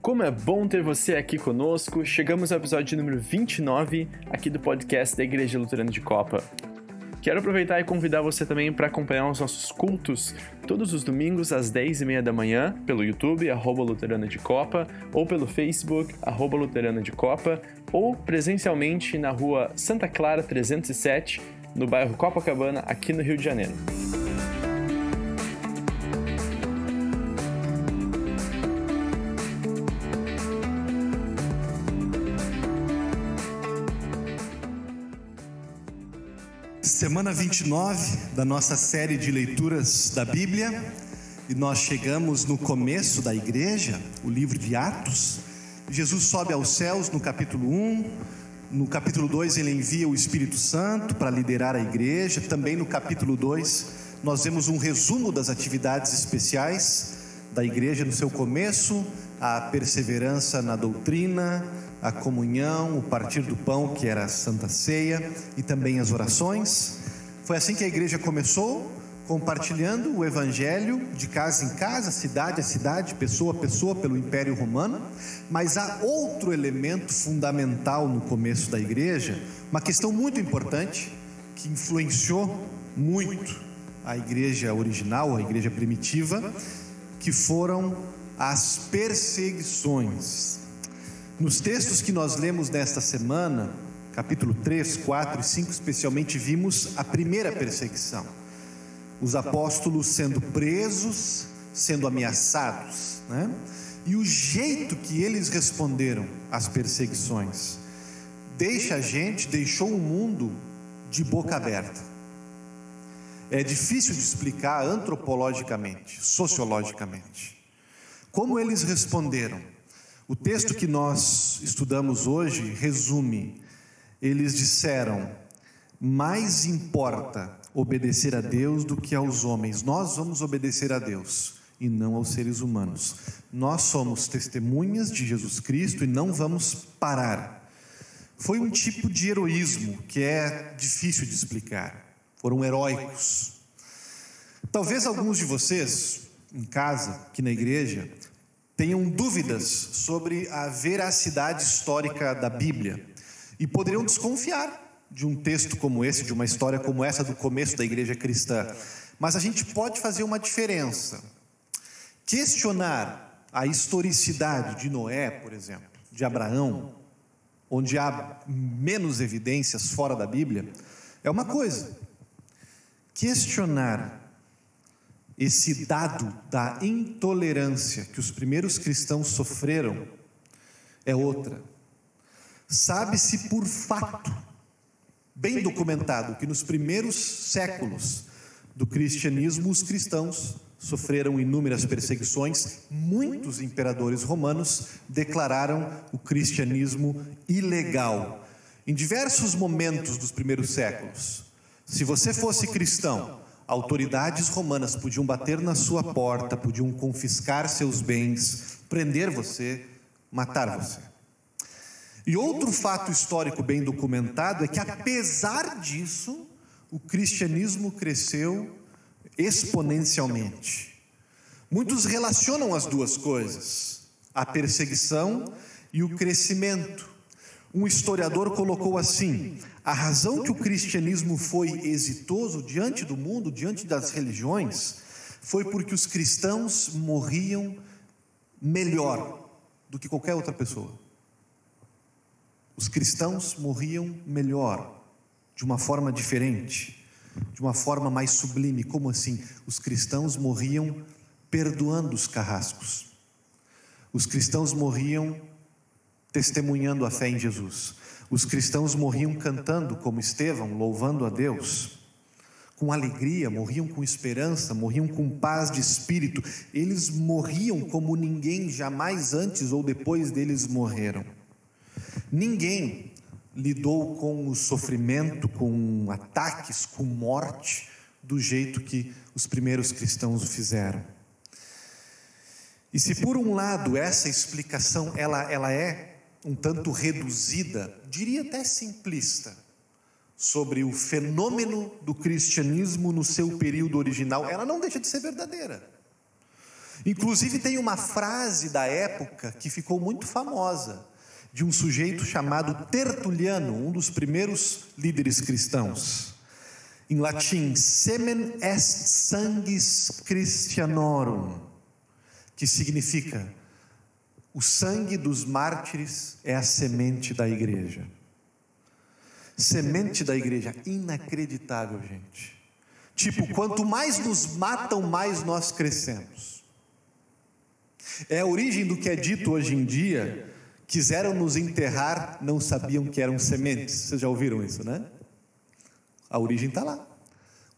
Como é bom ter você aqui conosco. Chegamos ao episódio número 29 aqui do podcast da Igreja Luterana de Copa. Quero aproveitar e convidar você também para acompanhar os nossos cultos todos os domingos às 10h30 da manhã pelo YouTube, arroba Luterana de Copa, ou pelo Facebook, arroba Luterana de Copa, ou presencialmente na rua Santa Clara 307, no bairro Copacabana, aqui no Rio de Janeiro. Semana 29 da nossa série de leituras da Bíblia, e nós chegamos no começo da igreja, o livro de Atos. Jesus sobe aos céus no capítulo 1, no capítulo 2 ele envia o Espírito Santo para liderar a igreja. Também no capítulo 2 nós vemos um resumo das atividades especiais da igreja no seu começo, a perseverança na doutrina, a comunhão, o partir do pão, que era a Santa Ceia, e também as orações. Foi assim que a igreja começou, compartilhando o evangelho de casa em casa, cidade a cidade, pessoa a pessoa, pelo Império Romano. Mas há outro elemento fundamental no começo da igreja, uma questão muito importante que influenciou muito a igreja original, a igreja primitiva, que foram as perseguições. Nos textos que nós lemos nesta semana, capítulo 3, 4 e 5, especialmente, vimos a primeira perseguição. Os apóstolos sendo presos, sendo ameaçados, né? E o jeito que eles responderam às perseguições deixa a gente, deixou o mundo de boca aberta. É difícil de explicar antropologicamente, sociologicamente. Como eles responderam? O texto que nós estudamos hoje resume: eles disseram, mais importa obedecer a Deus do que aos homens. Nós vamos obedecer a Deus e não aos seres humanos. Nós somos testemunhas de Jesus Cristo e não vamos parar. Foi um tipo de heroísmo que é difícil de explicar. Foram heróicos. Talvez alguns de vocês, em casa, aqui na igreja, tenham dúvidas sobre a veracidade histórica da Bíblia e poderiam desconfiar de um texto como esse, de uma história como essa do começo da igreja cristã. Mas a gente pode fazer uma diferença. Questionar a historicidade de Noé, por exemplo, de Abraão, onde há menos evidências fora da Bíblia, é uma coisa. Questionar esse dado da intolerância que os primeiros cristãos sofreram é outra. Sabe-se por fato, bem documentado, que nos primeiros séculos do cristianismo, os cristãos sofreram inúmeras perseguições, muitos imperadores romanos declararam o cristianismo ilegal. Em diversos momentos dos primeiros séculos, se você fosse cristão, autoridades romanas podiam bater na sua porta, podiam confiscar seus bens, prender você, matar você. E outro fato histórico bem documentado é que, apesar disso, o cristianismo cresceu exponencialmente. Muitos relacionam as duas coisas, a perseguição e o crescimento. Um historiador colocou assim: a razão que o cristianismo foi exitoso diante do mundo, diante das religiões, foi porque os cristãos morriam melhor do que qualquer outra pessoa. Os cristãos morriam melhor, de uma forma diferente, de uma forma mais sublime. Como assim? Os cristãos morriam perdoando os carrascos. Os cristãos morriam testemunhando a fé em Jesus. Os cristãos morriam cantando como Estevão, louvando a Deus. Com alegria, morriam com esperança, morriam com paz de espírito. Eles morriam como ninguém jamais antes ou depois deles morreram. Ninguém lidou com o sofrimento, com ataques, com morte, do jeito que os primeiros cristãos o fizeram. E se por um lado essa explicação ela, ela é um tanto reduzida, diria até simplista, sobre o fenômeno do cristianismo no seu período original, ela não deixa de ser verdadeira. Inclusive, tem uma frase da época que ficou muito famosa, de um sujeito chamado Tertuliano, um dos primeiros líderes cristãos. Em latim, semen est sanguis Christianorum, que significa o sangue dos mártires é a semente da igreja. Semente da igreja, inacreditável, gente. Tipo, quanto mais nos matam, mais nós crescemos. É a origem do que é dito hoje em dia. Quiseram nos enterrar, não sabiam que eram sementes. Vocês já ouviram isso, né? A origem está lá.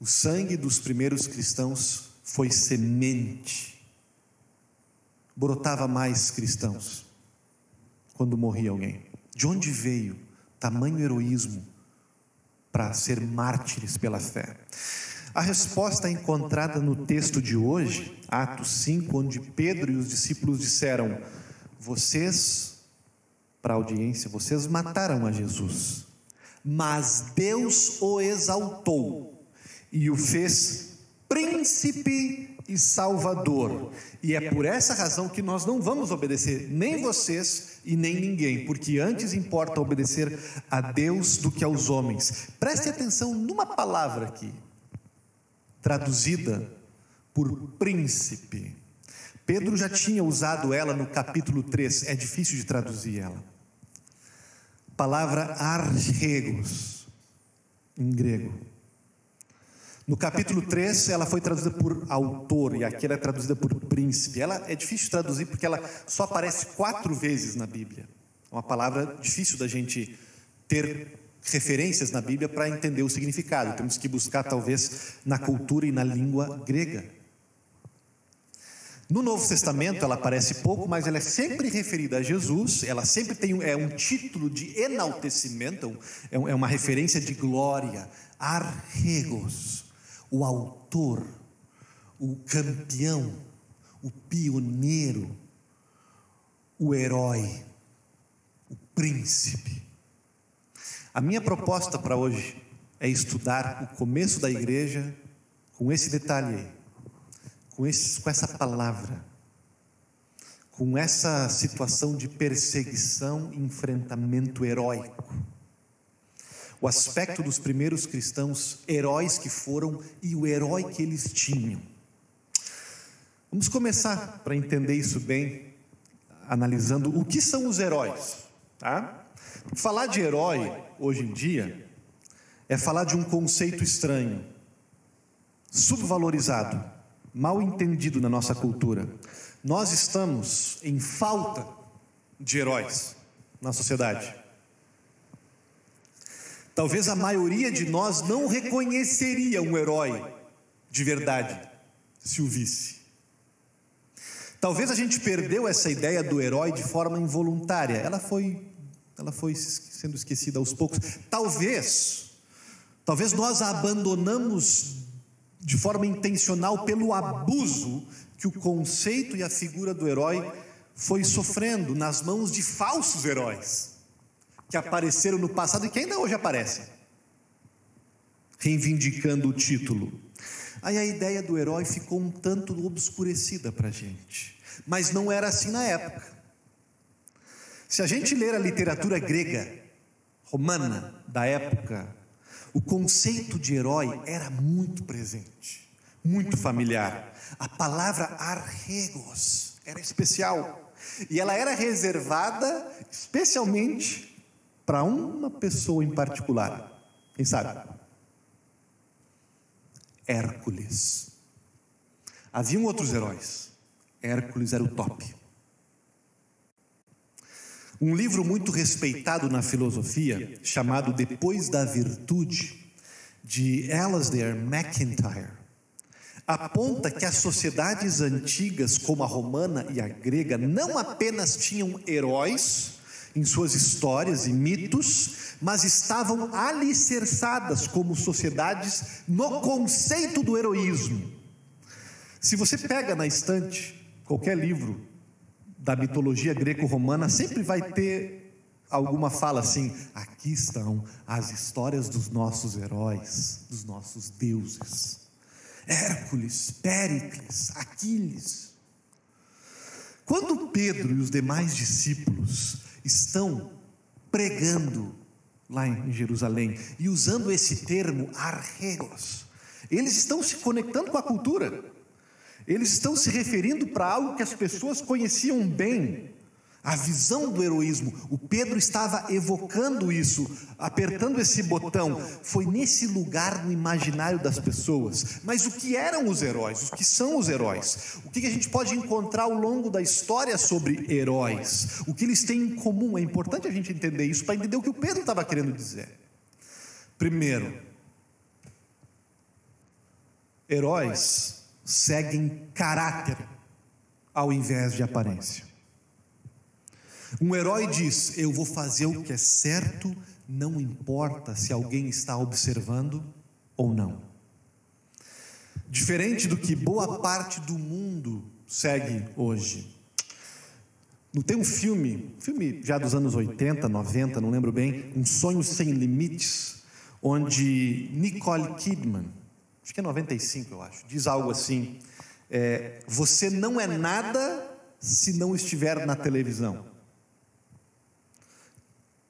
O sangue dos primeiros cristãos foi semente. Brotava mais cristãos quando morria alguém. De onde veio tamanho heroísmo para ser mártires pela fé? A resposta é encontrada no texto de hoje, Atos 5, onde Pedro e os discípulos disseram: Vocês, para a audiência, vocês mataram a Jesus, mas Deus o exaltou e o fez príncipe e salvador. E é por essa razão que nós não vamos obedecer nem vocês e nem ninguém, porque antes importa obedecer a Deus do que aos homens. Preste atenção numa palavra aqui traduzida por príncipe. Pedro já tinha usado ela no capítulo 3, é difícil de traduzir ela. Palavra arregos, em grego. No capítulo 3, ela foi traduzida por autor, e aqui ela é traduzida por príncipe. Ela é difícil de traduzir porque ela só aparece quatro vezes na Bíblia. É uma palavra difícil da gente ter referências na Bíblia para entender o significado. Temos que buscar, talvez, na cultura e na língua grega. No Novo Testamento ela aparece pouco, mas ela é sempre referida a Jesus, ela sempre tem é um título de enaltecimento, é, é uma referência de glória. Arregos, o autor, o campeão, o pioneiro, o herói, o príncipe. A minha proposta para hoje é estudar o começo da igreja com esse detalhe aí, com, esse, com essa palavra, com essa situação de perseguição e enfrentamento heróico. O aspecto dos primeiros cristãos, heróis que foram e o herói que eles tinham. Vamos começar para entender isso bem, analisando o que são os heróis, tá? Falar de herói, hoje em dia, é falar de um conceito estranho, subvalorizado, mal entendido na nossa cultura. Nós estamos em falta de heróis na sociedade. Talvez a maioria de nós não reconheceria um herói de verdade se o visse. Talvez a gente perdeu essa ideia do herói de forma involuntária. Ela foi ela foi sendo esquecida aos poucos. Talvez, talvez nós a abandonamos de forma intencional pelo abuso que o conceito e a figura do herói foi sofrendo nas mãos de falsos heróis que apareceram no passado e que ainda hoje aparecem, reivindicando o título. Aí a ideia do herói ficou um tanto obscurecida para a gente, mas não era assim na época. Se a gente ler a literatura grega, romana, da época, o conceito de herói era muito presente, muito familiar. A palavra arregos era especial e ela era reservada especialmente para uma pessoa em particular. Quem sabe? Hércules. Haviam outros heróis. Hércules era o top. Um livro muito respeitado na filosofia, chamado Depois da Virtude, de Alasdair MacIntyre, aponta que as sociedades antigas, como a romana e a grega, não apenas tinham heróis em suas histórias e mitos, mas estavam alicerçadas como sociedades no conceito do heroísmo. Se você pega na estante qualquer livro da mitologia greco-romana sempre vai ter alguma fala assim: aqui estão as histórias dos nossos heróis, dos nossos deuses. Hércules, Péricles, Aquiles. Quando Pedro e os demais discípulos estão pregando lá em Jerusalém e usando esse termo arregos, eles estão se conectando com a cultura. Eles estão se referindo para algo que as pessoas conheciam bem a visão do heroísmo. O Pedro estava evocando isso, apertando esse botão. Foi nesse lugar no imaginário das pessoas. Mas o que eram os heróis? O que são os heróis? O que a gente pode encontrar ao longo da história sobre heróis? O que eles têm em comum? É importante a gente entender isso para entender o que o Pedro estava querendo dizer. Primeiro, heróis seguem caráter ao invés de aparência. Um herói diz: Eu vou fazer o que é certo, não importa se alguém está observando ou não. Diferente do que boa parte do mundo segue hoje. Não tem um filme, filme já dos anos 80, 90, não lembro bem, Um Sonho Sem Limites, onde Nicole Kidman, acho que é 95, eu acho, diz algo assim: é, Você não é nada se não estiver na televisão.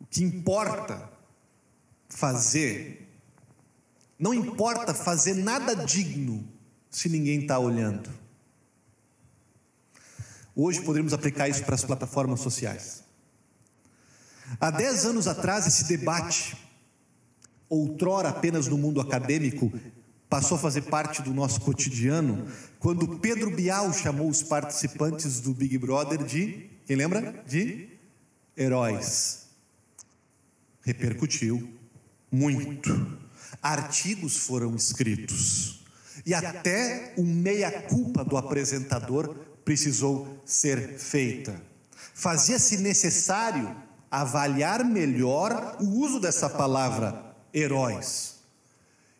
O que importa fazer, não importa fazer nada digno se ninguém está olhando. Hoje poderíamos aplicar isso para as plataformas sociais. Há dez anos atrás, esse debate, outrora apenas no mundo acadêmico, passou a fazer parte do nosso cotidiano, quando Pedro Bial chamou os participantes do Big Brother de, quem lembra? De heróis repercutiu muito. Artigos foram escritos. E até o meia-culpa do apresentador precisou ser feita. Fazia-se necessário avaliar melhor o uso dessa palavra heróis.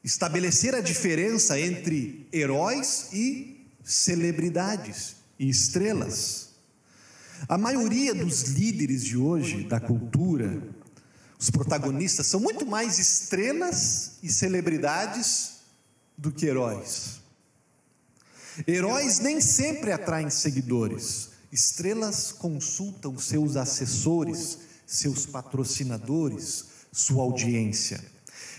Estabelecer a diferença entre heróis e celebridades e estrelas. A maioria dos líderes de hoje da cultura, os protagonistas são muito mais estrelas e celebridades do que heróis. Heróis nem sempre atraem seguidores. Estrelas consultam seus assessores, seus patrocinadores, sua audiência.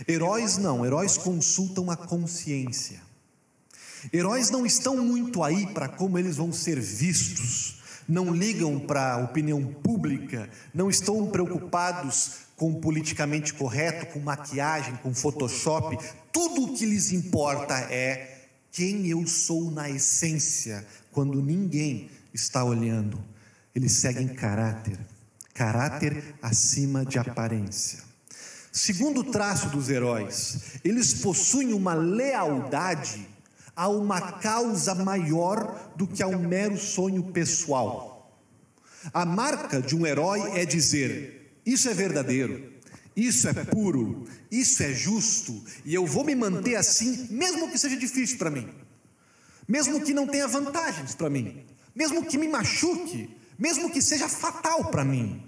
Heróis não, heróis consultam a consciência. Heróis não estão muito aí para como eles vão ser vistos, não ligam para a opinião pública, não estão preocupados com o politicamente correto, com maquiagem, com Photoshop, tudo o que lhes importa é quem eu sou na essência, quando ninguém está olhando. Eles seguem caráter, caráter acima de aparência. Segundo traço dos heróis, eles possuem uma lealdade a uma causa maior do que a um mero sonho pessoal. A marca de um herói é dizer: isso é verdadeiro, isso é puro, isso é justo, e eu vou me manter assim, mesmo que seja difícil para mim, mesmo que não tenha vantagens para mim, mesmo que me machuque, mesmo que seja fatal para mim.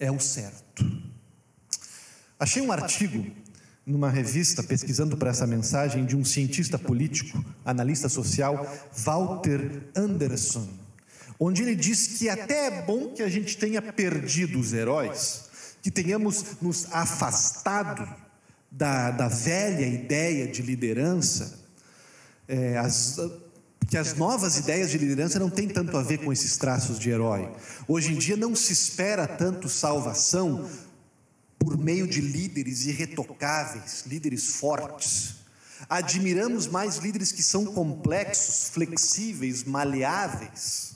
É o certo. Achei um artigo numa revista pesquisando para essa mensagem de um cientista político, analista social, Walter Anderson onde ele diz que até é bom que a gente tenha perdido os heróis, que tenhamos nos afastado da, da velha ideia de liderança, é, as, que as novas ideias de liderança não têm tanto a ver com esses traços de herói. Hoje em dia não se espera tanto salvação por meio de líderes irretocáveis, líderes fortes. Admiramos mais líderes que são complexos, flexíveis, maleáveis.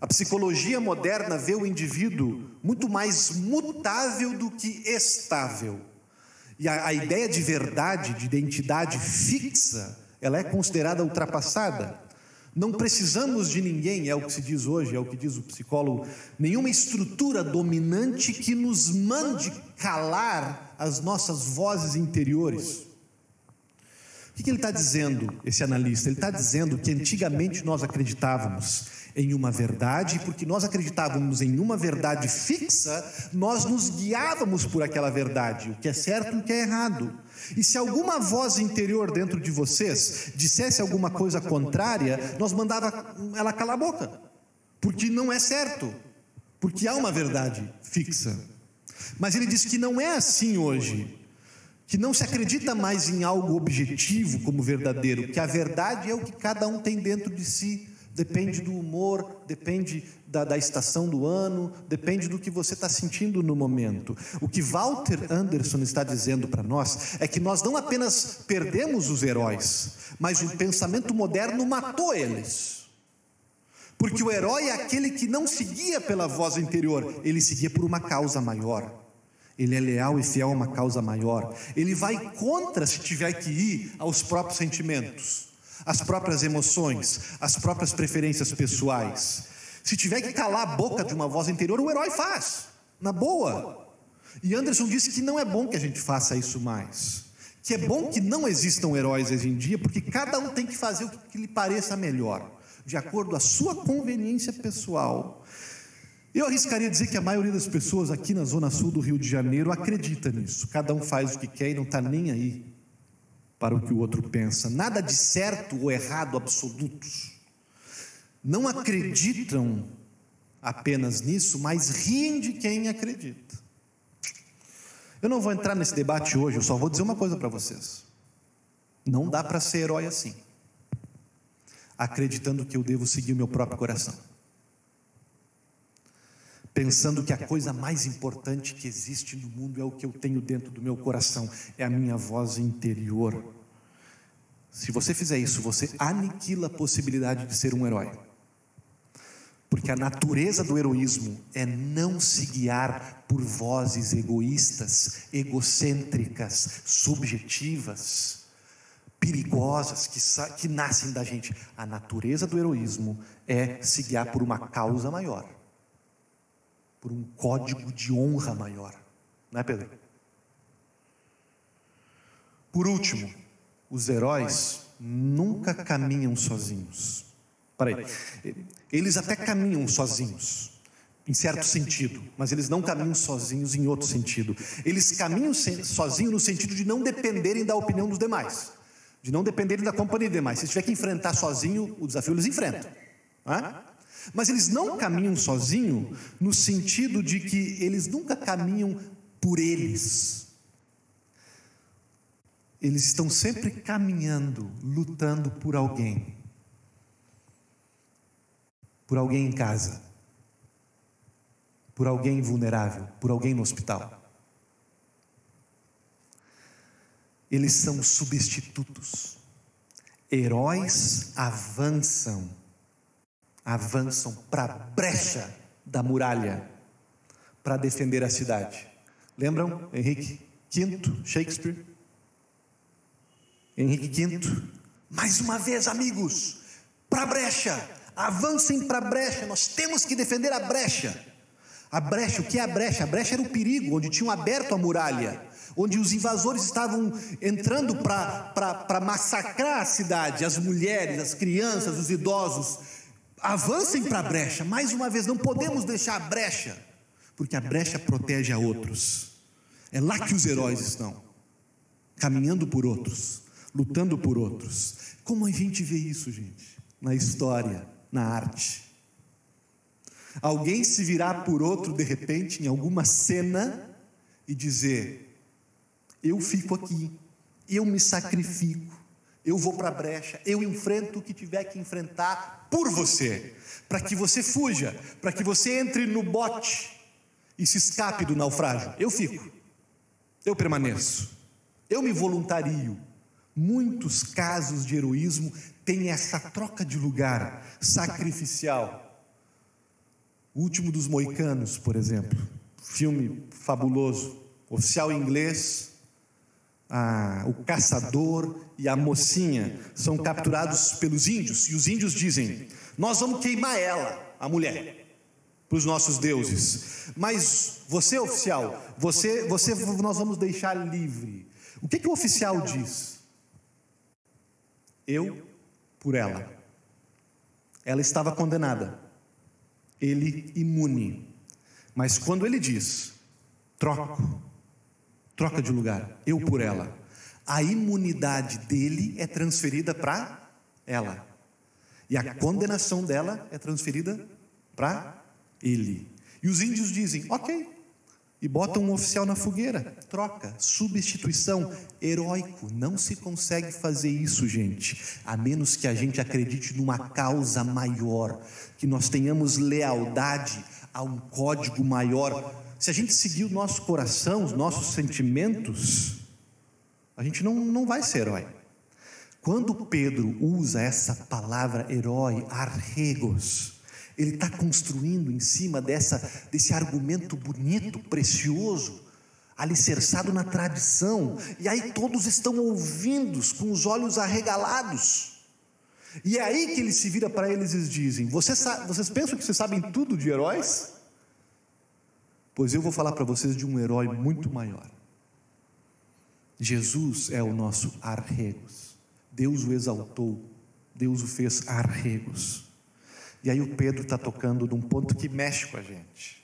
A psicologia moderna vê o indivíduo muito mais mutável do que estável. E a, a ideia de verdade, de identidade fixa, ela é considerada ultrapassada. Não precisamos de ninguém, é o que se diz hoje, é o que diz o psicólogo, nenhuma estrutura dominante que nos mande calar as nossas vozes interiores. O que ele está dizendo, esse analista? Ele está dizendo que antigamente nós acreditávamos em uma verdade, e porque nós acreditávamos em uma verdade fixa, nós nos guiávamos por aquela verdade, o que é certo e o que é errado. E se alguma voz interior dentro de vocês dissesse alguma coisa contrária, nós mandava ela calar a boca, porque não é certo, porque há uma verdade fixa. Mas ele diz que não é assim hoje que não se acredita mais em algo objetivo como verdadeiro, que a verdade é o que cada um tem dentro de si. Depende do humor, depende da, da estação do ano, depende do que você está sentindo no momento. O que Walter Anderson está dizendo para nós é que nós não apenas perdemos os heróis, mas o pensamento moderno matou eles. Porque o herói é aquele que não seguia pela voz interior, ele seguia por uma causa maior. Ele é leal e fiel a uma causa maior. Ele vai contra, se tiver que ir, aos próprios sentimentos, às próprias emoções, às próprias preferências pessoais. Se tiver que calar a boca de uma voz interior, o herói faz, na boa. E Anderson disse que não é bom que a gente faça isso mais. Que é bom que não existam heróis hoje em dia, porque cada um tem que fazer o que lhe pareça melhor, de acordo com a sua conveniência pessoal. Eu arriscaria dizer que a maioria das pessoas aqui na zona sul do Rio de Janeiro acredita nisso. Cada um faz o que quer e não está nem aí para o que o outro pensa. Nada de certo ou errado absolutos. Não acreditam apenas nisso, mas riem de quem acredita. Eu não vou entrar nesse debate hoje, eu só vou dizer uma coisa para vocês. Não dá para ser herói assim, acreditando que eu devo seguir o meu próprio coração pensando que a coisa mais importante que existe no mundo é o que eu tenho dentro do meu coração, é a minha voz interior. Se você fizer isso, você aniquila a possibilidade de ser um herói. Porque a natureza do heroísmo é não se guiar por vozes egoístas, egocêntricas, subjetivas, perigosas que, que nascem da gente. A natureza do heroísmo é se guiar por uma causa maior por um código de honra maior. Não é, Pedro? Por último, os heróis nunca caminham sozinhos. Peraí, eles até caminham sozinhos, em certo sentido, mas eles não caminham sozinhos em outro sentido. Eles caminham sozinhos no sentido de não dependerem da opinião dos demais, de não dependerem da companhia dos demais. Se tiver que enfrentar sozinho, o desafio eles enfrentam. É? Mas eles não caminham sozinho no sentido de que eles nunca caminham por eles. Eles estão sempre caminhando, lutando por alguém. Por alguém em casa. Por alguém vulnerável, por alguém no hospital. Eles são substitutos. Heróis avançam avançam para a brecha da muralha para defender a cidade. Lembram Henrique V, Shakespeare? Henrique V, mais uma vez, amigos, para a brecha, avancem para a brecha, nós temos que defender a brecha. A brecha, o que é a brecha? A brecha era o perigo, onde tinham aberto a muralha, onde os invasores estavam entrando para massacrar a cidade, as mulheres, as crianças, os idosos avancem para a brecha. Mais uma vez, não podemos deixar a brecha, porque a brecha protege a outros. É lá que os heróis estão, caminhando por outros, lutando por outros. Como a gente vê isso, gente? Na história, na arte. Alguém se virar por outro de repente em alguma cena e dizer: Eu fico aqui, eu me sacrifico, eu vou para a brecha, eu enfrento o que tiver que enfrentar por você, para que você fuja, para que você entre no bote e se escape do naufrágio. Eu fico, eu permaneço, eu me voluntario. Muitos casos de heroísmo têm essa troca de lugar sacrificial. O último dos Moicanos, por exemplo, filme fabuloso, oficial inglês, a, o caçador e a mocinha são capturados pelos índios, e os índios dizem: Nós vamos queimar ela, a mulher, para os nossos deuses. Mas você, oficial, você, você, nós vamos deixar livre. O que, que o oficial diz? Eu por ela. Ela estava condenada. ele imune. Mas quando ele diz, troco, troca de lugar, eu por ela, a imunidade dele é transferida para ela. E a condenação dela é transferida para ele. E os índios dizem, ok, e botam um oficial na fogueira. Troca, substituição, heróico. Não se consegue fazer isso, gente, a menos que a gente acredite numa causa maior, que nós tenhamos lealdade a um código maior. Se a gente seguir o nosso coração, os nossos sentimentos, a gente não, não vai ser herói. Quando Pedro usa essa palavra herói, arregos, ele está construindo em cima dessa, desse argumento bonito, precioso, alicerçado na tradição. E aí todos estão ouvindo com os olhos arregalados. E é aí que ele se vira para eles e dizem: vocês, vocês pensam que vocês sabem tudo de heróis? Pois eu vou falar para vocês de um herói muito maior. Jesus é o nosso arregos. Deus o exaltou, Deus o fez arregos. E aí o Pedro está tocando num ponto que mexe com a gente.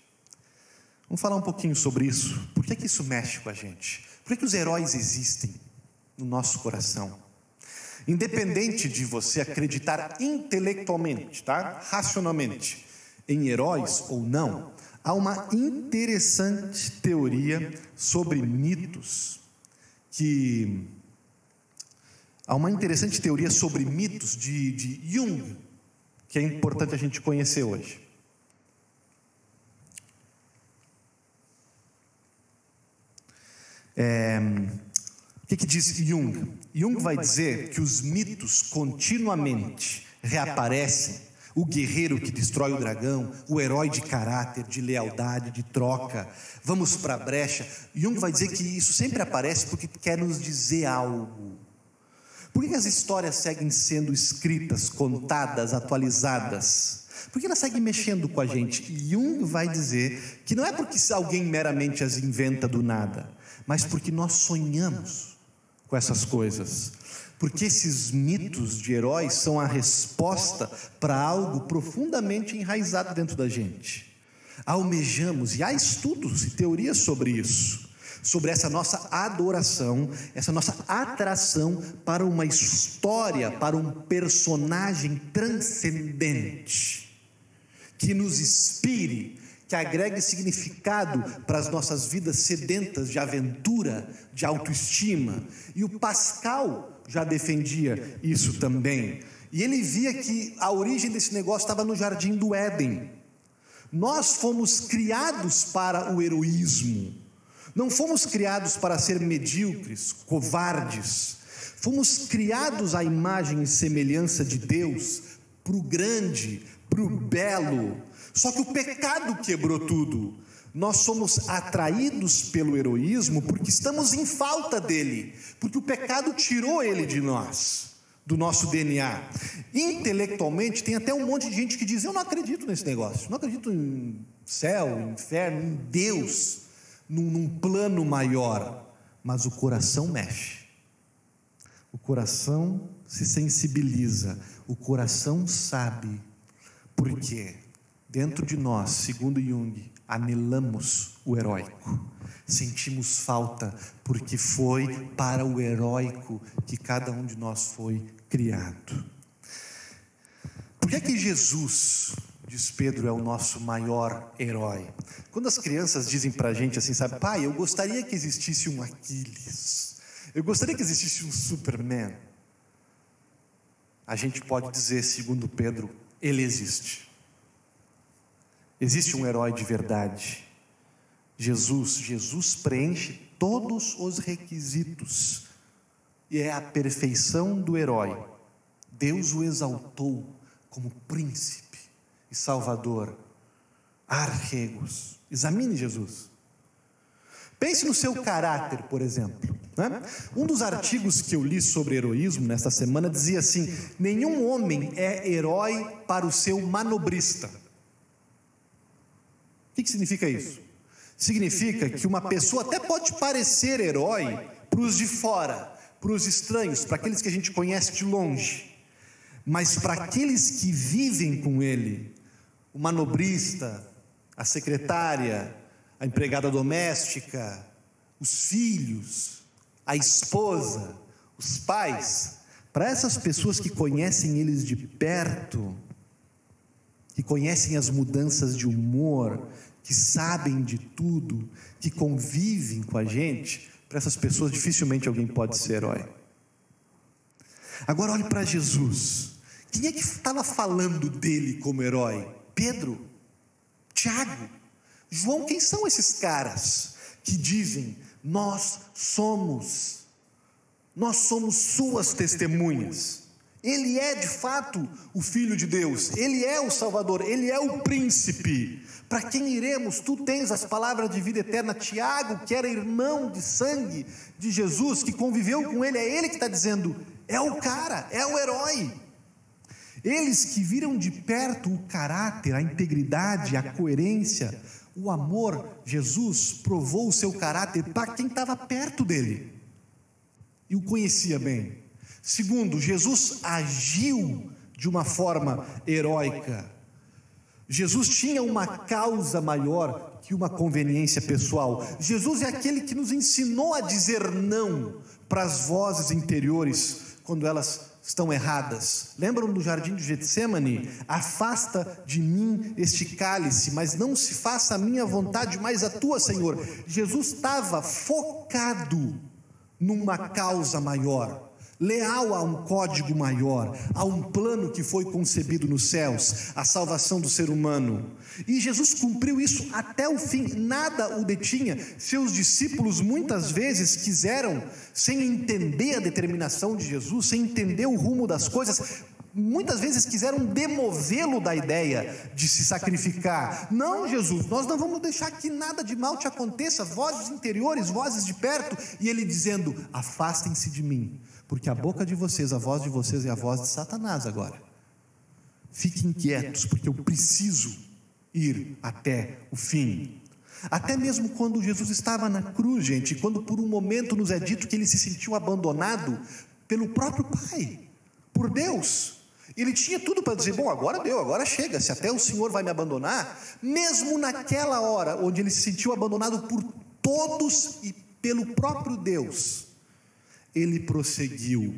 Vamos falar um pouquinho sobre isso. Por que, que isso mexe com a gente? Por que, que os heróis existem no nosso coração? Independente de você acreditar intelectualmente, tá? racionalmente, em heróis ou não, há uma interessante teoria sobre mitos que. Há uma interessante teoria sobre mitos de, de Jung, que é importante a gente conhecer hoje. É, o que, que diz Jung? Jung vai dizer que os mitos continuamente reaparecem. O guerreiro que destrói o dragão, o herói de caráter, de lealdade, de troca. Vamos para a brecha. Jung vai dizer que isso sempre aparece porque quer nos dizer algo. Por que as histórias seguem sendo escritas, contadas, atualizadas? Por que elas seguem mexendo com a gente? Jung vai dizer que não é porque alguém meramente as inventa do nada, mas porque nós sonhamos com essas coisas. Porque esses mitos de heróis são a resposta para algo profundamente enraizado dentro da gente. Almejamos, e há estudos e teorias sobre isso sobre essa nossa adoração, essa nossa atração para uma história, para um personagem transcendente, que nos inspire, que agregue significado para as nossas vidas sedentas de aventura, de autoestima. E o Pascal já defendia isso também. E ele via que a origem desse negócio estava no jardim do Éden. Nós fomos criados para o heroísmo. Não fomos criados para ser medíocres, covardes. Fomos criados à imagem e semelhança de Deus, para o grande, para o belo. Só que o pecado quebrou tudo. Nós somos atraídos pelo heroísmo porque estamos em falta dele, porque o pecado tirou ele de nós, do nosso DNA. Intelectualmente, tem até um monte de gente que diz: Eu não acredito nesse negócio, não acredito em céu, inferno, em Deus num, num plano maior, mas o coração mexe. O coração se sensibiliza, o coração sabe, porque dentro de nós, segundo Jung, anelamos o heróico. Sentimos falta, porque foi para o heróico que cada um de nós foi criado. Por que é que Jesus diz Pedro, é o nosso maior herói. Quando as crianças dizem para a gente assim, sabe, pai, eu gostaria que existisse um Aquiles, eu gostaria que existisse um Superman, a gente pode dizer, segundo Pedro, ele existe. Existe um herói de verdade. Jesus, Jesus preenche todos os requisitos e é a perfeição do herói. Deus o exaltou como príncipe e Salvador. Arregos. Examine Jesus. Pense no seu caráter, por exemplo. Né? Um dos artigos que eu li sobre heroísmo nesta semana dizia assim: nenhum homem é herói para o seu manobrista. Que, que significa isso? Significa que uma pessoa até pode parecer herói para os de fora, para os estranhos, para aqueles que a gente conhece de longe, mas para aqueles que vivem com ele, o manobrista, a secretária, a empregada doméstica, os filhos, a esposa, os pais, para essas pessoas que conhecem eles de perto, que conhecem as mudanças de humor, que sabem de tudo, que convivem com a gente, para essas pessoas dificilmente alguém pode ser herói. Agora olhe para Jesus. Quem é que estava falando dele como herói? Pedro, Tiago, João, quem são esses caras que dizem: Nós somos, nós somos suas testemunhas? Ele é de fato o Filho de Deus, ele é o Salvador, ele é o príncipe. Para quem iremos? Tu tens as palavras de vida eterna. Tiago, que era irmão de sangue de Jesus, que conviveu com ele, é ele que está dizendo: é o cara, é o herói. Eles que viram de perto o caráter, a integridade, a coerência, o amor, Jesus provou o seu caráter para quem estava perto dele e o conhecia bem. Segundo, Jesus agiu de uma forma heróica. Jesus tinha uma causa maior que uma conveniência pessoal. Jesus é aquele que nos ensinou a dizer não para as vozes interiores quando elas estão erradas. Lembram do jardim de Getsemane? Afasta de mim este cálice, mas não se faça a minha vontade, mas a tua, Senhor. Jesus estava focado numa causa maior leal a um código maior, a um plano que foi concebido nos céus, a salvação do ser humano. E Jesus cumpriu isso até o fim, nada o detinha. Seus discípulos muitas vezes quiseram, sem entender a determinação de Jesus, sem entender o rumo das coisas, muitas vezes quiseram demovê-lo da ideia de se sacrificar. Não, Jesus, nós não vamos deixar que nada de mal te aconteça, vozes interiores, vozes de perto, e ele dizendo: afastem-se de mim, porque a boca de vocês, a voz de vocês é a voz de Satanás agora. Fiquem quietos, porque eu preciso ir até o fim. Até mesmo quando Jesus estava na cruz, gente, quando por um momento nos é dito que ele se sentiu abandonado pelo próprio Pai, por Deus. Ele tinha tudo para dizer: bom, agora deu, agora chega, se até o Senhor vai me abandonar. Mesmo naquela hora onde ele se sentiu abandonado por todos e pelo próprio Deus, ele prosseguiu.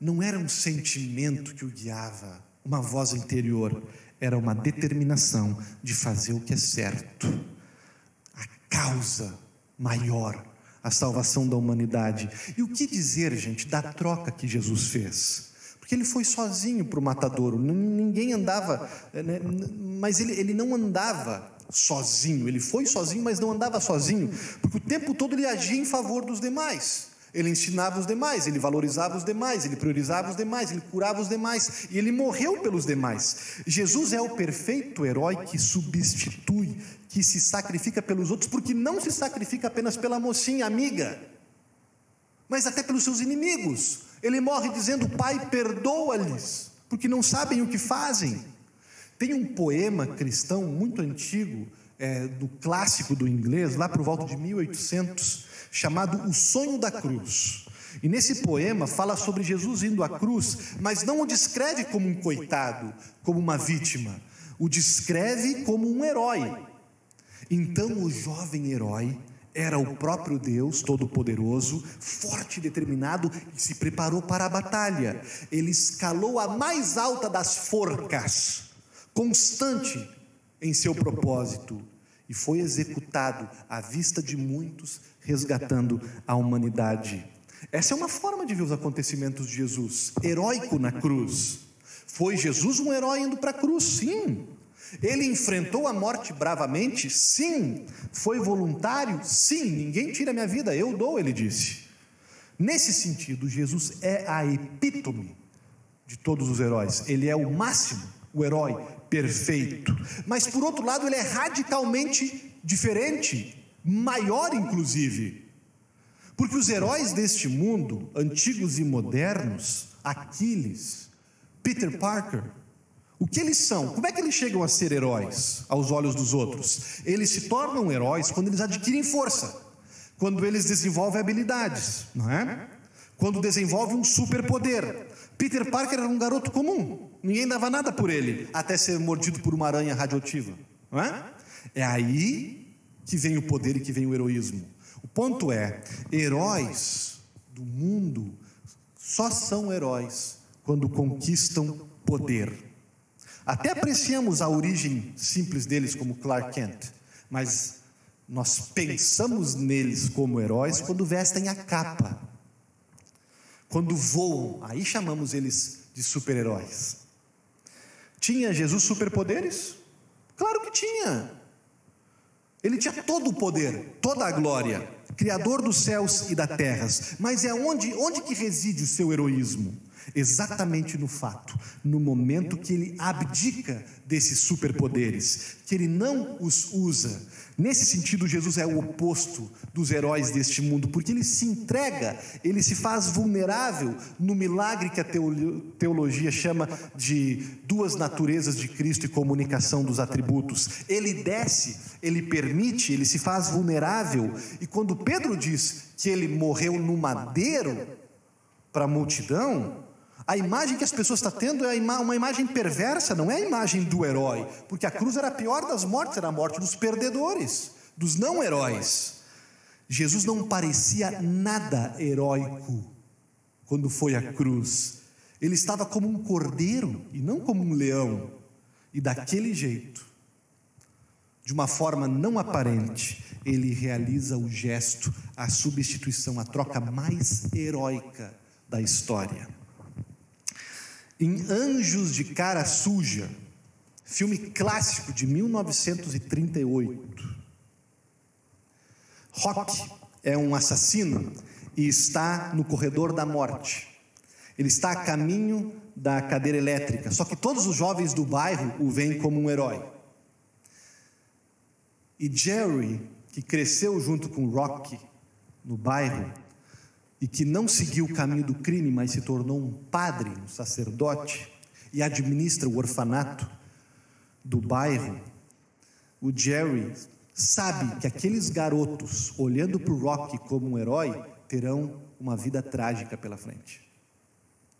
Não era um sentimento que o guiava, uma voz interior, era uma determinação de fazer o que é certo. A causa maior, a salvação da humanidade. E o que dizer, gente, da troca que Jesus fez? Porque ele foi sozinho para o matadouro, ninguém andava, né, mas ele, ele não andava sozinho, ele foi sozinho, mas não andava sozinho, porque o tempo todo ele agia em favor dos demais. Ele ensinava os demais, ele valorizava os demais, ele priorizava os demais, ele curava os demais e ele morreu pelos demais. Jesus é o perfeito herói que substitui, que se sacrifica pelos outros, porque não se sacrifica apenas pela mocinha amiga, mas até pelos seus inimigos. Ele morre dizendo: Pai, perdoa-lhes, porque não sabem o que fazem. Tem um poema cristão muito antigo, é, do clássico do inglês, lá por volta de 1800 chamado O Sonho da Cruz. E nesse poema fala sobre Jesus indo à cruz, mas não o descreve como um coitado, como uma vítima, o descreve como um herói. Então o jovem herói era o próprio Deus Todo-Poderoso, forte e determinado, e se preparou para a batalha. Ele escalou a mais alta das forcas, constante em seu propósito, e foi executado à vista de muitos resgatando a humanidade. Essa é uma forma de ver os acontecimentos de Jesus, heróico na cruz. Foi Jesus um herói indo para a cruz? Sim. Ele enfrentou a morte bravamente? Sim. Foi voluntário? Sim. Ninguém tira minha vida, eu dou, ele disse. Nesse sentido, Jesus é a epítome de todos os heróis. Ele é o máximo, o herói perfeito. Mas por outro lado, ele é radicalmente diferente maior inclusive. Porque os heróis deste mundo, antigos e modernos, Aquiles, Peter Parker, o que eles são? Como é que eles chegam a ser heróis aos olhos dos outros? Eles se tornam heróis quando eles adquirem força, quando eles desenvolvem habilidades, não é? quando desenvolve um superpoder. Peter Parker era um garoto comum, ninguém dava nada por ele, até ser mordido por uma aranha radioativa. Não é? é aí que vem o poder e que vem o heroísmo. O ponto é: heróis do mundo só são heróis quando conquistam poder. Até apreciamos a origem simples deles, como Clark Kent, mas nós pensamos neles como heróis quando vestem a capa, quando voam, aí chamamos eles de super-heróis. Tinha Jesus superpoderes? Claro que tinha. Ele tinha todo o poder, toda a glória, criador dos céus e da terra. Mas é onde, onde que reside o seu heroísmo? Exatamente no fato, no momento que ele abdica desses superpoderes, que ele não os usa. Nesse sentido, Jesus é o oposto dos heróis deste mundo, porque ele se entrega, ele se faz vulnerável no milagre que a teologia chama de duas naturezas de Cristo e comunicação dos atributos. Ele desce, ele permite, ele se faz vulnerável, e quando Pedro diz que ele morreu no madeiro para a multidão, a imagem que as pessoas estão tendo é uma imagem perversa, não é a imagem do herói, porque a cruz era a pior das mortes, era a morte dos perdedores, dos não heróis. Jesus não parecia nada heróico quando foi à cruz. Ele estava como um cordeiro e não como um leão. E daquele jeito, de uma forma não aparente, ele realiza o gesto, a substituição, a troca mais heróica da história em Anjos de Cara Suja, filme clássico de 1938. Rock é um assassino e está no corredor da morte. Ele está a caminho da cadeira elétrica, só que todos os jovens do bairro o veem como um herói. E Jerry, que cresceu junto com Rock no bairro, e que não seguiu o caminho do crime, mas se tornou um padre, um sacerdote, e administra o orfanato do bairro, o Jerry sabe que aqueles garotos, olhando para o Rock como um herói, terão uma vida trágica pela frente.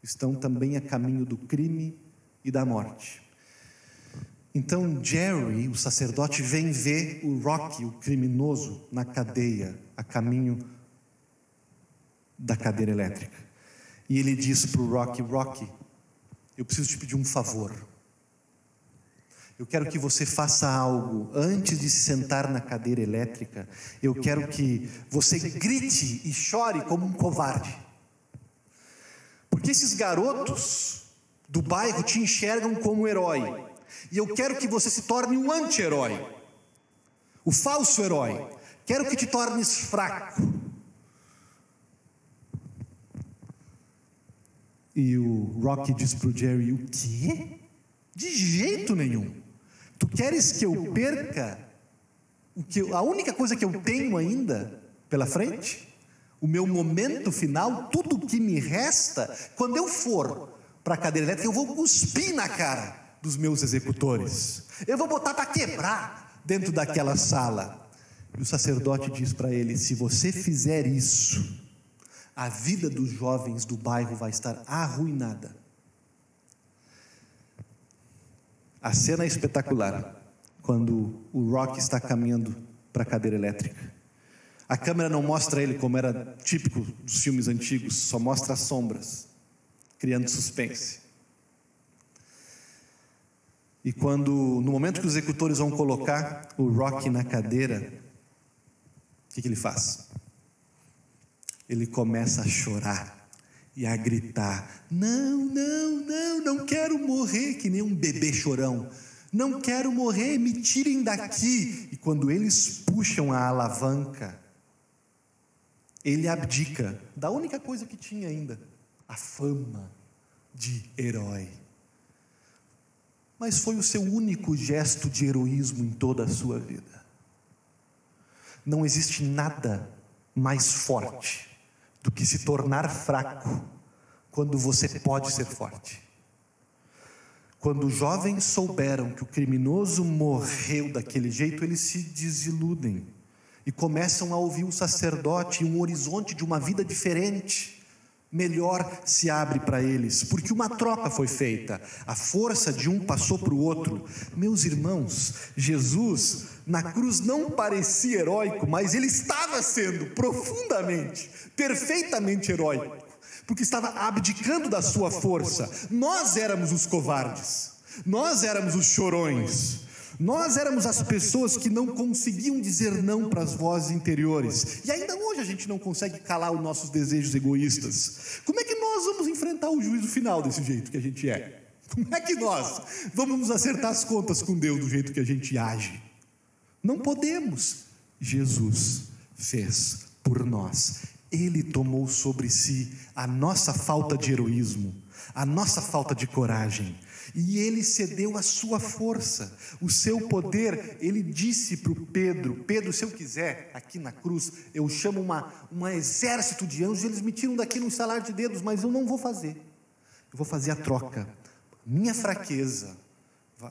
Estão também a caminho do crime e da morte. Então Jerry, o sacerdote, vem ver o Rock, o criminoso, na cadeia, a caminho da cadeira elétrica. E ele disse para o Rocky: Rocky, eu preciso te pedir um favor. Eu quero que você faça algo antes de se sentar na cadeira elétrica. Eu quero que você grite e chore como um covarde. Porque esses garotos do bairro te enxergam como herói. E eu quero que você se torne um anti-herói. O falso herói. Quero que te tornes fraco. E o Rocky diz para o Jerry: O quê? De jeito nenhum. Tu queres que eu perca o que a única coisa que eu tenho ainda pela frente? O meu momento final, tudo que me resta, quando eu for para a cadeira elétrica, eu vou cuspir na cara dos meus executores. Eu vou botar para quebrar dentro daquela sala. E o sacerdote diz para ele: se você fizer isso, a vida dos jovens do bairro vai estar arruinada. A cena é espetacular quando o Rock está caminhando para a cadeira elétrica. A câmera não mostra ele como era típico dos filmes antigos, só mostra as sombras, criando suspense. E quando, no momento que os executores vão colocar o Rock na cadeira, o que, que ele faz? Ele começa a chorar e a gritar: Não, não, não, não quero morrer, que nem um bebê chorão. Não quero morrer, me tirem daqui. E quando eles puxam a alavanca, ele abdica da única coisa que tinha ainda: a fama de herói. Mas foi o seu único gesto de heroísmo em toda a sua vida. Não existe nada mais forte do que se tornar fraco quando você pode ser forte. Quando os jovens souberam que o criminoso morreu daquele jeito, eles se desiludem e começam a ouvir o sacerdote e um horizonte de uma vida diferente melhor se abre para eles, porque uma troca foi feita, a força de um passou para o outro. Meus irmãos, Jesus na cruz não parecia heróico, mas ele estava sendo profundamente, perfeitamente heróico, porque estava abdicando da sua força. Nós éramos os covardes, nós éramos os chorões. Nós éramos as pessoas que não conseguiam dizer não para as vozes interiores. E ainda hoje a gente não consegue calar os nossos desejos egoístas. Como é que nós vamos enfrentar o juízo final desse jeito que a gente é? Como é que nós vamos acertar as contas com Deus do jeito que a gente age? Não podemos. Jesus fez por nós. Ele tomou sobre si a nossa falta de heroísmo, a nossa falta de coragem, e ele cedeu a sua força, o seu poder. Ele disse para o Pedro: Pedro, se eu quiser, aqui na cruz, eu chamo uma, um exército de anjos, eles me tiram daqui no salar de dedos, mas eu não vou fazer. Eu vou fazer a troca. Minha fraqueza,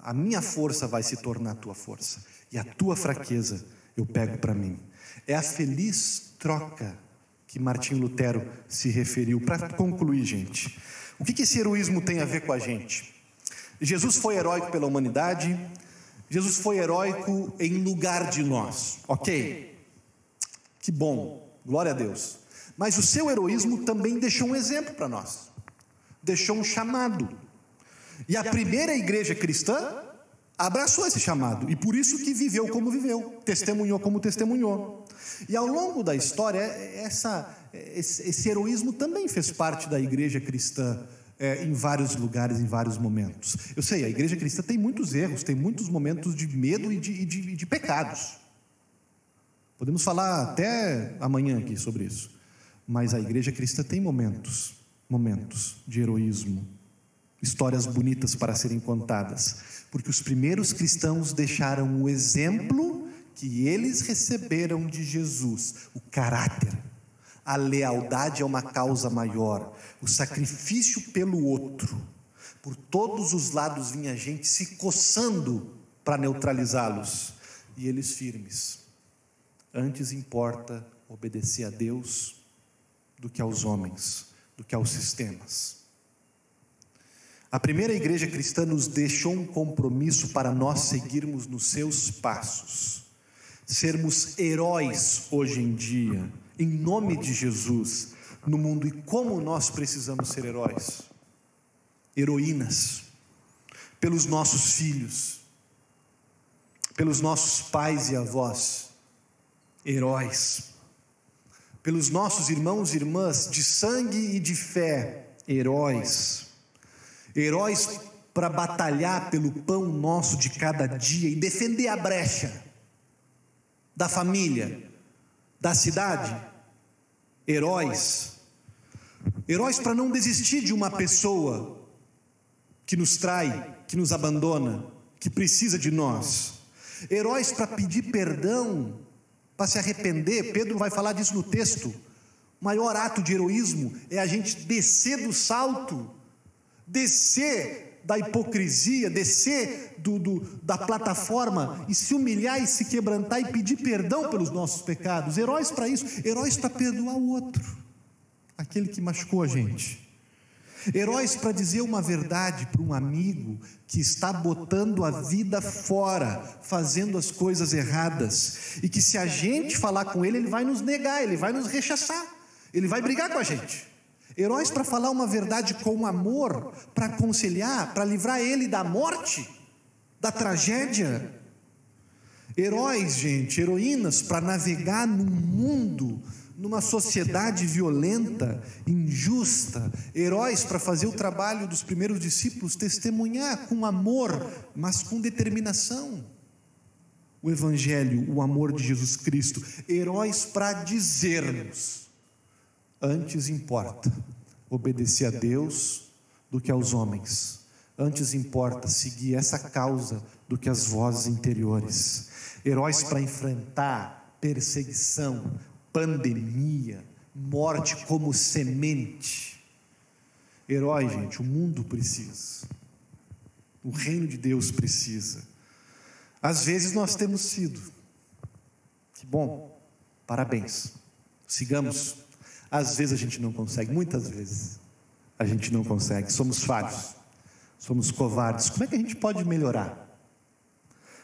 a minha força vai se tornar a tua força, e a tua fraqueza eu pego para mim. É a feliz troca que Martim Lutero se referiu. Para concluir, gente, o que esse heroísmo tem a ver com a gente? Jesus foi heróico pela humanidade, Jesus foi heróico em lugar de nós, ok? Que bom, glória a Deus. Mas o seu heroísmo também deixou um exemplo para nós, deixou um chamado. E a primeira igreja cristã abraçou esse chamado e por isso que viveu como viveu, testemunhou como testemunhou. E ao longo da história, essa, esse, esse heroísmo também fez parte da igreja cristã é, em vários lugares, em vários momentos. Eu sei, a igreja cristã tem muitos erros, tem muitos momentos de medo e de, de, de pecados. Podemos falar até amanhã aqui sobre isso. Mas a igreja cristã tem momentos, momentos de heroísmo, histórias bonitas para serem contadas, porque os primeiros cristãos deixaram o exemplo que eles receberam de Jesus, o caráter a lealdade é uma causa maior, o sacrifício pelo outro. Por todos os lados vinha gente se coçando para neutralizá-los, e eles firmes. Antes importa obedecer a Deus do que aos homens, do que aos sistemas. A primeira igreja cristã nos deixou um compromisso para nós seguirmos nos seus passos, sermos heróis hoje em dia em nome de Jesus no mundo. E como nós precisamos ser heróis, heroínas, pelos nossos filhos, pelos nossos pais e avós, heróis, pelos nossos irmãos e irmãs de sangue e de fé, heróis, heróis para batalhar pelo pão nosso de cada dia e defender a brecha da família, da cidade, heróis. Heróis para não desistir de uma pessoa que nos trai, que nos abandona, que precisa de nós. Heróis para pedir perdão, para se arrepender. Pedro vai falar disso no texto. O maior ato de heroísmo é a gente descer do salto, descer da hipocrisia, descer do, do, da plataforma e se humilhar e se quebrantar e pedir perdão pelos nossos pecados. Heróis para isso, heróis para perdoar o outro, aquele que machucou a gente. Heróis para dizer uma verdade para um amigo que está botando a vida fora, fazendo as coisas erradas, e que se a gente falar com ele, ele vai nos negar, ele vai nos rechaçar, ele vai brigar com a gente. Heróis para falar uma verdade com amor, para conciliar, para livrar ele da morte, da tragédia. Heróis, gente, heroínas para navegar num mundo, numa sociedade violenta, injusta. Heróis para fazer o trabalho dos primeiros discípulos, testemunhar com amor, mas com determinação. O Evangelho, o amor de Jesus Cristo. Heróis para dizermos Antes importa obedecer a Deus do que aos homens. Antes importa seguir essa causa do que as vozes interiores. Heróis para enfrentar perseguição, pandemia, morte como semente. Herói, gente, o mundo precisa. O reino de Deus precisa. Às vezes nós temos sido. Que bom. Parabéns. Sigamos Às vezes a gente não consegue, muitas vezes a gente não consegue, somos falhos, somos covardes. Como é que a gente pode melhorar?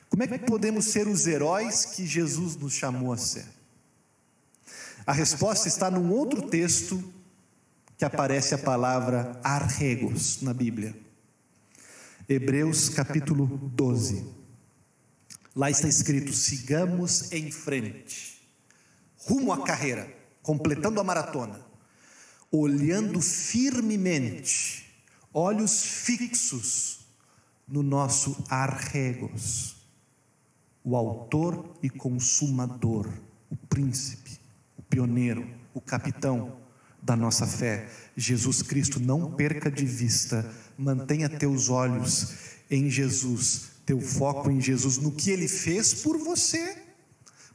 Como é que podemos ser os heróis que Jesus nos chamou a ser? A resposta está num outro texto que aparece a palavra arregos na Bíblia. Hebreus capítulo 12. Lá está escrito: sigamos em frente, rumo à carreira, completando a maratona, olhando firmemente, olhos fixos no nosso arregos o autor e consumador, o príncipe, o pioneiro, o capitão da nossa fé, Jesus Cristo. Não perca de vista, mantenha teus olhos em Jesus, teu foco em Jesus, no que ele fez por você,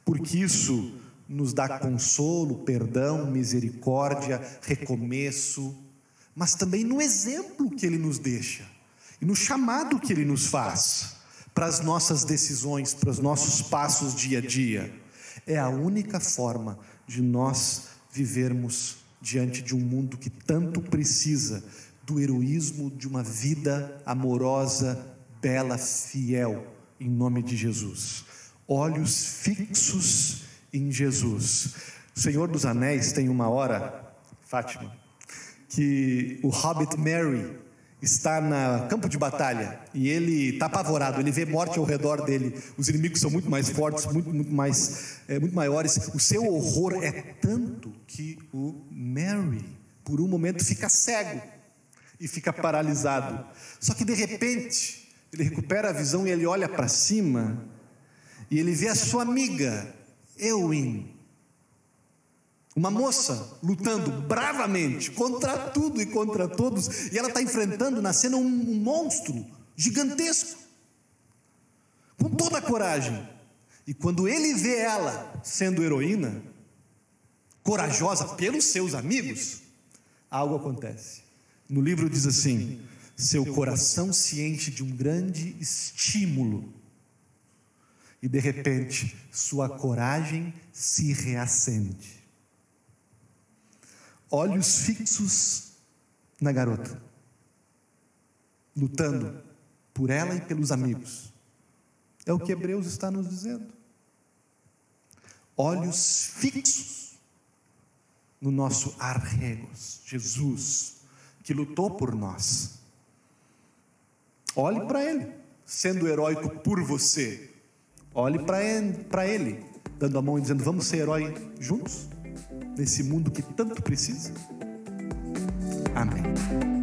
porque isso nos dá consolo, perdão, misericórdia, recomeço, mas também no exemplo que ele nos deixa e no chamado que ele nos faz para as nossas decisões, para os nossos passos dia a dia. É a única forma de nós vivermos diante de um mundo que tanto precisa do heroísmo de uma vida amorosa, bela, fiel, em nome de Jesus. Olhos fixos em Jesus. Senhor dos Anéis tem uma hora, Fátima, que o Hobbit Mary está no campo de batalha e ele está apavorado, ele vê morte ao redor dele, os inimigos são muito mais fortes, muito, muito, mais, é, muito maiores, o seu horror é tanto que o Mary, por um momento, fica cego e fica paralisado. Só que de repente, ele recupera a visão e ele olha para cima e ele vê a sua amiga, Eowyn, uma moça lutando bravamente contra tudo e contra todos, e ela está enfrentando na cena um, um monstro gigantesco, com toda a coragem. E quando ele vê ela sendo heroína, corajosa pelos seus amigos, algo acontece. No livro diz assim: seu coração se enche de um grande estímulo, e de repente sua coragem se reacende olhos fixos na garota, lutando por ela e pelos amigos. É o que Hebreus está nos dizendo. Olhos fixos no nosso arregos, Jesus, que lutou por nós. Olhe para Ele, sendo heróico por você. Olhe para ele, dando a mão e dizendo: Vamos ser herói juntos? nesse mundo que tanto precisa? Amém.